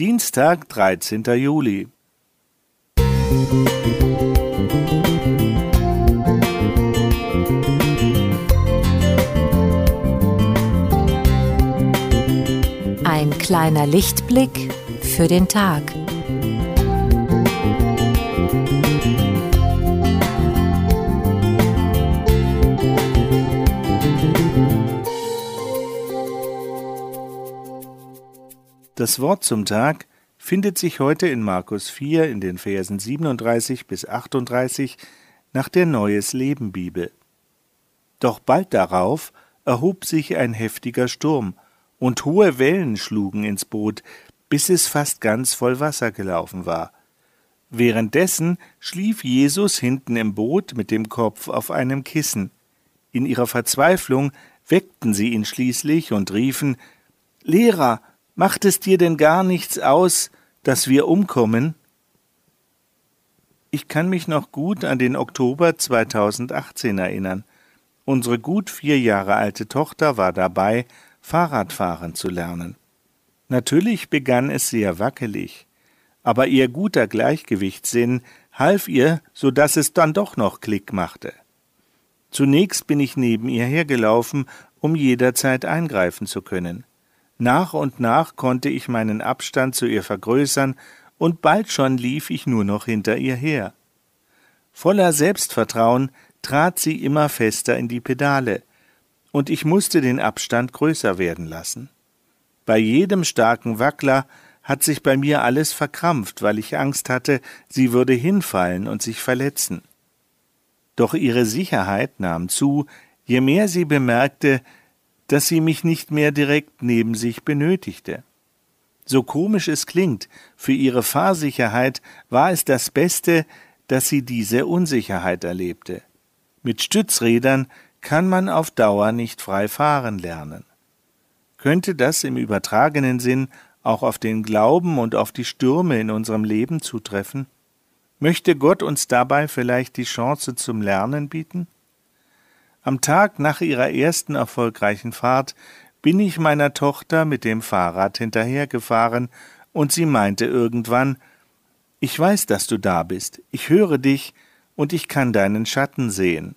Dienstag, 13. Juli. Ein kleiner Lichtblick für den Tag. Das Wort zum Tag findet sich heute in Markus 4 in den Versen 37 bis 38 nach der Neues Leben Bibel. Doch bald darauf erhob sich ein heftiger Sturm, und hohe Wellen schlugen ins Boot, bis es fast ganz voll Wasser gelaufen war. Währenddessen schlief Jesus hinten im Boot mit dem Kopf auf einem Kissen. In ihrer Verzweiflung weckten sie ihn schließlich und riefen Lehrer, Macht es dir denn gar nichts aus, dass wir umkommen? Ich kann mich noch gut an den Oktober 2018 erinnern. Unsere gut vier Jahre alte Tochter war dabei, Fahrradfahren zu lernen. Natürlich begann es sehr wackelig, aber ihr guter Gleichgewichtssinn half ihr, so dass es dann doch noch Klick machte. Zunächst bin ich neben ihr hergelaufen, um jederzeit eingreifen zu können. Nach und nach konnte ich meinen Abstand zu ihr vergrößern, und bald schon lief ich nur noch hinter ihr her. Voller Selbstvertrauen trat sie immer fester in die Pedale, und ich musste den Abstand größer werden lassen. Bei jedem starken Wackler hat sich bei mir alles verkrampft, weil ich Angst hatte, sie würde hinfallen und sich verletzen. Doch ihre Sicherheit nahm zu, je mehr sie bemerkte, dass sie mich nicht mehr direkt neben sich benötigte. So komisch es klingt, für ihre Fahrsicherheit war es das Beste, dass sie diese Unsicherheit erlebte. Mit Stützrädern kann man auf Dauer nicht frei fahren lernen. Könnte das im übertragenen Sinn auch auf den Glauben und auf die Stürme in unserem Leben zutreffen? Möchte Gott uns dabei vielleicht die Chance zum Lernen bieten? Am Tag nach ihrer ersten erfolgreichen Fahrt bin ich meiner Tochter mit dem Fahrrad hinterhergefahren, und sie meinte irgendwann Ich weiß, dass du da bist, ich höre dich, und ich kann deinen Schatten sehen.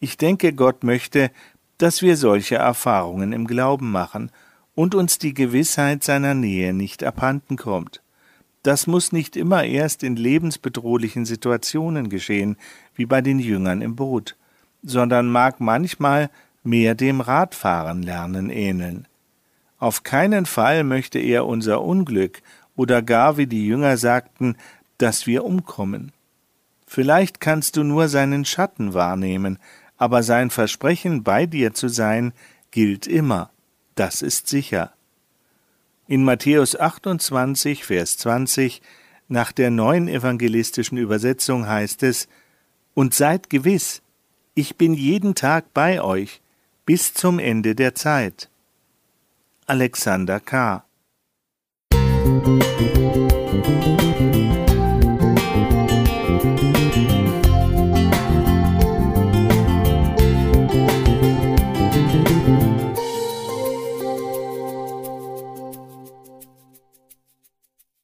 Ich denke, Gott möchte, dass wir solche Erfahrungen im Glauben machen und uns die Gewissheit seiner Nähe nicht abhanden kommt. Das muss nicht immer erst in lebensbedrohlichen Situationen geschehen, wie bei den Jüngern im Boot sondern mag manchmal mehr dem Radfahren lernen ähneln. Auf keinen Fall möchte er unser Unglück oder gar, wie die Jünger sagten, dass wir umkommen. Vielleicht kannst du nur seinen Schatten wahrnehmen, aber sein Versprechen, bei dir zu sein, gilt immer. Das ist sicher. In Matthäus 28, Vers 20, nach der neuen evangelistischen Übersetzung heißt es, Und seid gewiss, ich bin jeden Tag bei euch bis zum Ende der Zeit. Alexander K.